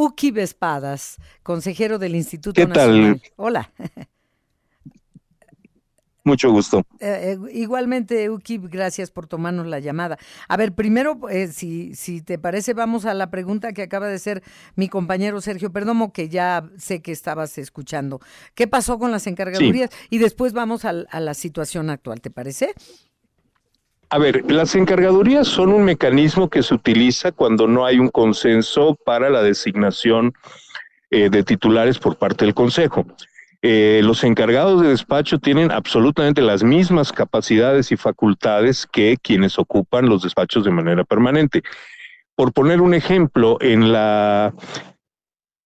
Uki Espadas, consejero del Instituto Nacional. Hola. Mucho gusto. Eh, eh, igualmente, Uki, gracias por tomarnos la llamada. A ver, primero, eh, si, si te parece, vamos a la pregunta que acaba de ser mi compañero Sergio Perdomo, que ya sé que estabas escuchando. ¿Qué pasó con las encargadurías? Y después vamos a, a la situación actual, ¿te parece? A ver, las encargadurías son un mecanismo que se utiliza cuando no hay un consenso para la designación de titulares por parte del Consejo. Eh, los encargados de despacho tienen absolutamente las mismas capacidades y facultades que quienes ocupan los despachos de manera permanente. Por poner un ejemplo, en la,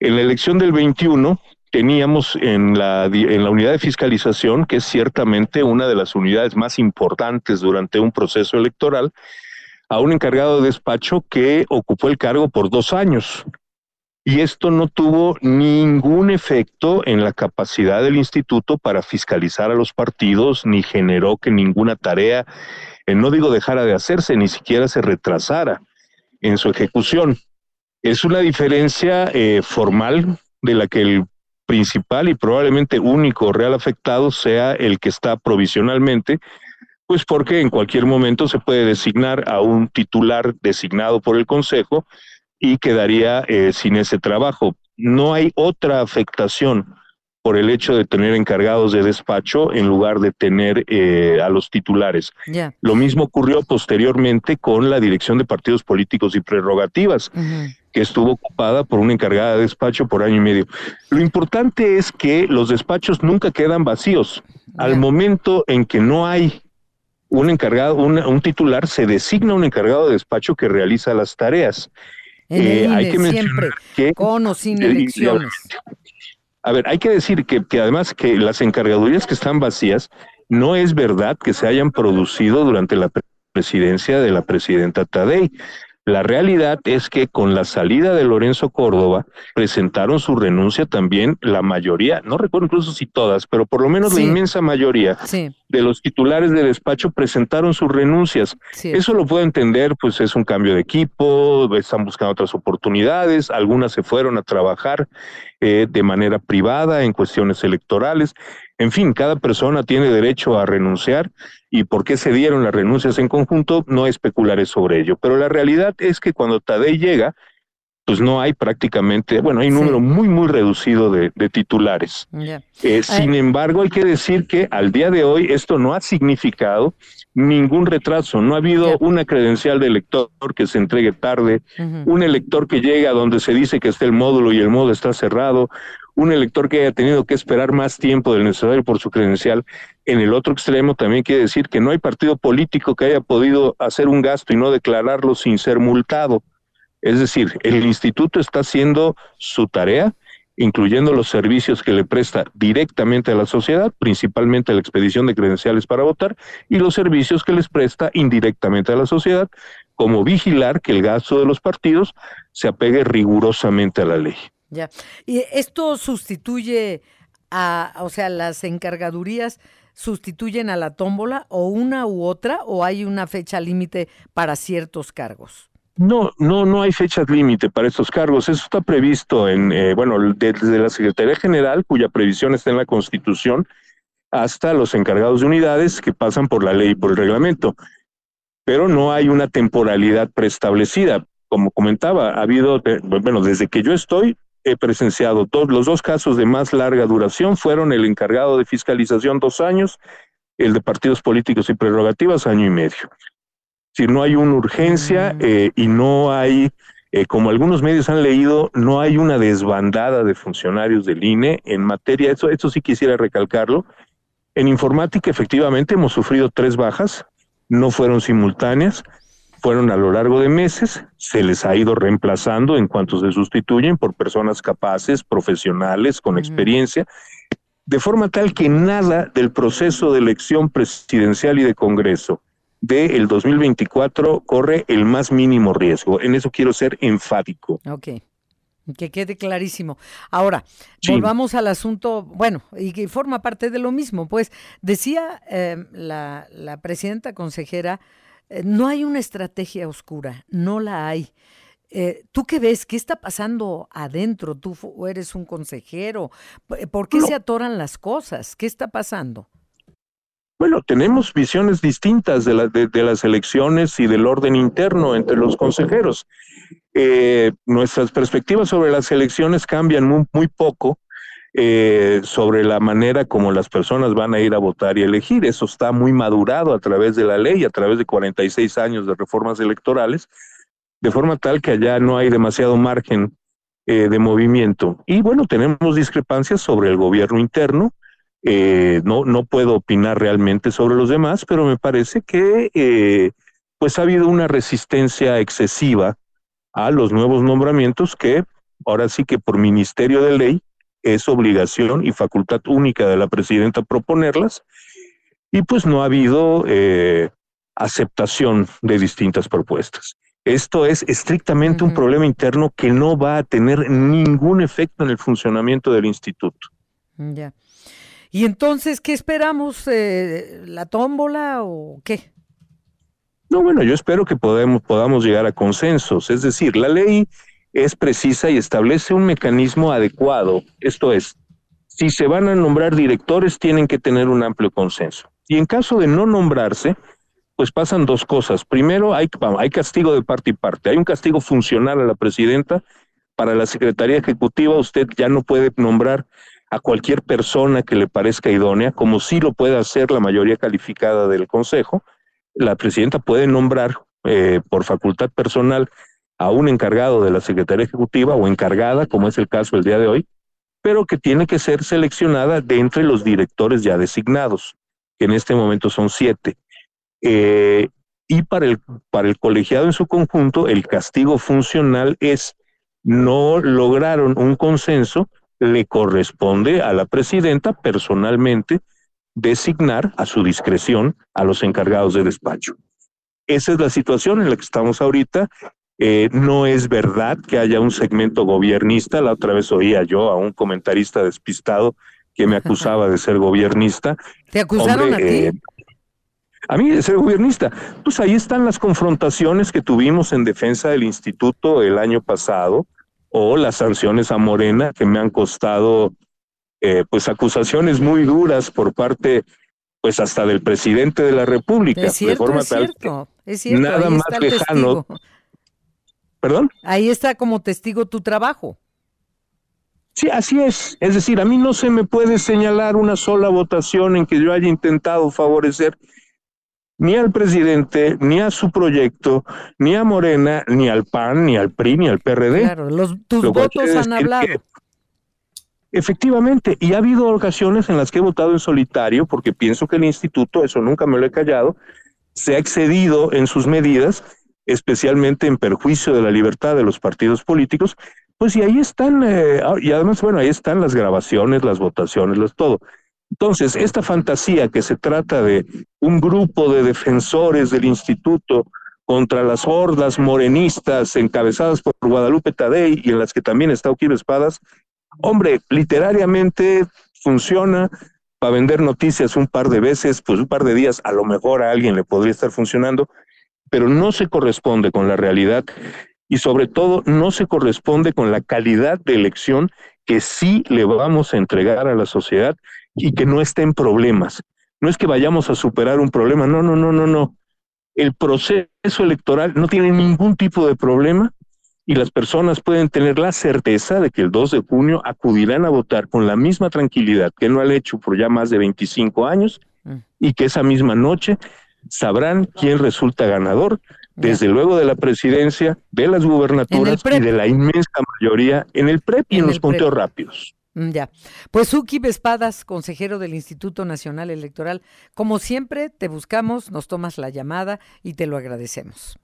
en la elección del 21 teníamos en la, unidad de fiscalización, que es ciertamente una de las unidades más importantes durante un proceso electoral, a un encargado de despacho que ocupó el cargo por dos años y esto no tuvo ningún efecto en la capacidad del instituto para fiscalizar a los partidos, ni generó que ninguna tarea, eh, no digo dejara de hacerse, ni siquiera se retrasara en su ejecución. Es una diferencia eh, formal de la que el principal y probablemente único real afectado sea el que está provisionalmente, pues porque en cualquier momento se puede designar a un titular designado por el Consejo, y quedaría eh, sin ese trabajo. No hay otra afectación por el hecho de tener encargados de despacho en lugar de tener eh, a los titulares. Lo mismo ocurrió posteriormente con la dirección de partidos políticos y prerrogativas, que estuvo ocupada por una encargada de despacho por año y medio. Lo importante es que los despachos nunca quedan vacíos. Al momento en que no hay un encargado, un titular, se designa un encargado de despacho que realiza las tareas. Eh, hay que siempre, que, con o sin elecciones. A ver, hay que decir que, que además que las encargadurías que están vacías, no es verdad que se hayan producido durante la presidencia de la presidenta Tadei. La realidad es que con la salida de Lorenzo Córdoba presentaron su renuncia también la mayoría, no recuerdo incluso si todas, pero por lo menos la inmensa mayoría de los titulares de despacho presentaron sus renuncias. Eso lo puedo entender, pues es un cambio de equipo, están buscando otras oportunidades, algunas se fueron a trabajar eh, de manera privada en cuestiones electorales. En fin, cada persona tiene derecho a renunciar y por qué se dieron las renuncias en conjunto, no especularé sobre ello. Pero la realidad es que cuando Tadei llega, pues no hay prácticamente, bueno, hay un número muy, muy reducido de, titulares. Eh, sin embargo, hay que decir que al día de hoy esto no ha significado ningún retraso, no ha habido una credencial de elector que se entregue tarde, un elector que llega donde se dice que está el módulo y el módulo está cerrado, un elector que haya tenido que esperar más tiempo del necesario por su credencial. En el otro extremo también quiere decir que no hay partido político que haya podido hacer un gasto y no declararlo sin ser multado. Es decir, el instituto está haciendo su tarea, incluyendo los servicios que le presta directamente a la sociedad, principalmente la expedición de credenciales para votar, y los servicios que les presta indirectamente a la sociedad, como vigilar que el gasto de los partidos se apegue rigurosamente a la ley. Ya. ¿Y esto sustituye a, o sea, las encargadurías sustituyen a la tómbola o una u otra o hay una fecha límite para ciertos cargos? No, no, no hay fecha límite para estos cargos. Eso está previsto en, eh, bueno, desde la Secretaría General, cuya previsión está en la Constitución, hasta los encargados de unidades que pasan por la ley y por el reglamento. Pero no hay una temporalidad preestablecida. Como comentaba, ha habido, bueno, desde que yo estoy, he presenciado todos los dos casos de más larga duración fueron el encargado de fiscalización dos años, el de partidos políticos y prerrogativas año y medio. Si no hay una urgencia mm. eh, y no hay, eh, como algunos medios han leído, no hay una desbandada de funcionarios del INE en materia, eso, eso sí quisiera recalcarlo. En informática efectivamente hemos sufrido tres bajas, no fueron simultáneas, fueron a lo largo de meses, se les ha ido reemplazando en cuanto se sustituyen por personas capaces, profesionales, con experiencia, de forma tal que nada del proceso de elección presidencial y de Congreso del 2024 corre el más mínimo riesgo. En eso quiero ser enfático. Ok. Que quede clarísimo. Ahora, volvamos al asunto, bueno, y que forma parte de lo mismo. Pues decía eh, la, la presidenta consejera no hay una estrategia oscura, no la hay. Eh, ¿Tú qué ves? ¿Qué está pasando adentro? Tú eres un consejero. ¿Por qué se atoran las cosas? ¿Qué está pasando? Bueno, tenemos visiones distintas de, de, las elecciones y del orden interno entre los consejeros. Eh, nuestras perspectivas sobre las elecciones cambian muy, muy poco eh, sobre la manera como las personas van a ir a votar y elegir. Eso está muy madurado a través de la ley, a través de 46 años de reformas electorales, de forma tal que allá no hay demasiado margen eh, de movimiento. Y bueno, tenemos discrepancias sobre el gobierno interno. Eh, no, no puedo opinar realmente sobre los demás, pero me parece que pues ha habido una resistencia excesiva a los nuevos nombramientos que ahora sí que por ministerio de ley es obligación y facultad única de la presidenta proponerlas, y pues no ha habido eh, aceptación de distintas propuestas. Esto es estrictamente un problema interno que no va a tener ningún efecto en el funcionamiento del instituto. Ya. ¿Y entonces qué esperamos? Eh, ¿La tómbola o qué? No, bueno, yo espero que podamos, podamos llegar a consensos. Es decir, la ley es precisa y establece un mecanismo adecuado. Esto es, si se van a nombrar directores, tienen que tener un amplio consenso. Y en caso de no nombrarse, pues pasan dos cosas. Primero, hay, castigo de parte y parte. Hay un castigo funcional a la presidenta. Para la Secretaría Ejecutiva, usted ya no puede nombrar a cualquier persona que le parezca idónea, como sí lo puede hacer la mayoría calificada del Consejo. La presidenta puede nombrar eh, por facultad personal a un encargado de la Secretaría Ejecutiva o encargada, como es el caso el día de hoy, pero que tiene que ser seleccionada de entre los directores ya designados, que en este momento son siete. Eh, y para el, para el colegiado en su conjunto, el castigo funcional es no lograron un consenso, le corresponde a la presidenta personalmente designar a su discreción a los encargados de despacho. Esa es la situación en la que estamos ahorita eh, no es verdad que haya un segmento gobiernista. La otra vez oía yo a un comentarista despistado que me acusaba de ser gobiernista. ¿Te acusaron a ti? Eh, a mí de ser gobiernista. Pues ahí están las confrontaciones que tuvimos en defensa del instituto el año pasado o las sanciones a Morena que me han costado eh, pues acusaciones muy duras por parte pues hasta del presidente de la República. Es cierto, de forma es cierto, es cierto, nada más lejano. ¿Perdón? Ahí está como testigo tu trabajo. Sí, así es. Es decir, a mí no se me puede señalar una sola votación en que yo haya intentado favorecer ni al presidente, ni a su proyecto, ni a Morena, ni al PAN, ni al PRI, ni al PRD. Claro, los, tus votos han hablado. efectivamente, y ha habido ocasiones en las que he votado en solitario, porque pienso que el instituto, eso nunca me lo he callado, se ha excedido en sus medidas especialmente en perjuicio de la libertad de los partidos políticos, pues y ahí están, eh, y además, bueno, ahí están las grabaciones, las votaciones, las todo. Entonces, esta fantasía que se trata de un grupo de defensores del instituto contra las hordas morenistas encabezadas por Guadalupe Tadei y en las que también está Oquiro Espadas, hombre, literariamente funciona para vender noticias un par de veces, pues un par de días, a lo mejor a alguien le podría estar funcionando, pero no se corresponde con la realidad y sobre todo no se corresponde con la calidad de elección que sí le vamos a entregar a la sociedad y que no esté en problemas. No es que vayamos a superar un problema, no, no, no, no, no. El proceso electoral no tiene ningún tipo de problema y las personas pueden tener la certeza de que el 2 de junio acudirán a votar con la misma tranquilidad que no han hecho por ya más de 25 años mm. y que esa misma noche sabrán quién resulta ganador, desde luego de la presidencia, de las gubernaturas y de la inmensa mayoría en el PREP y en, los conteos rápidos. Mm, ya. Pues Uki Espadas, consejero del Instituto Nacional Electoral, como siempre te buscamos, nos tomas la llamada y te lo agradecemos.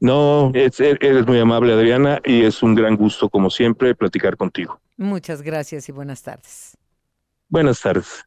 No, eres muy amable Adriana y es un gran gusto como siempre platicar contigo. Muchas gracias y buenas tardes. Buenas tardes.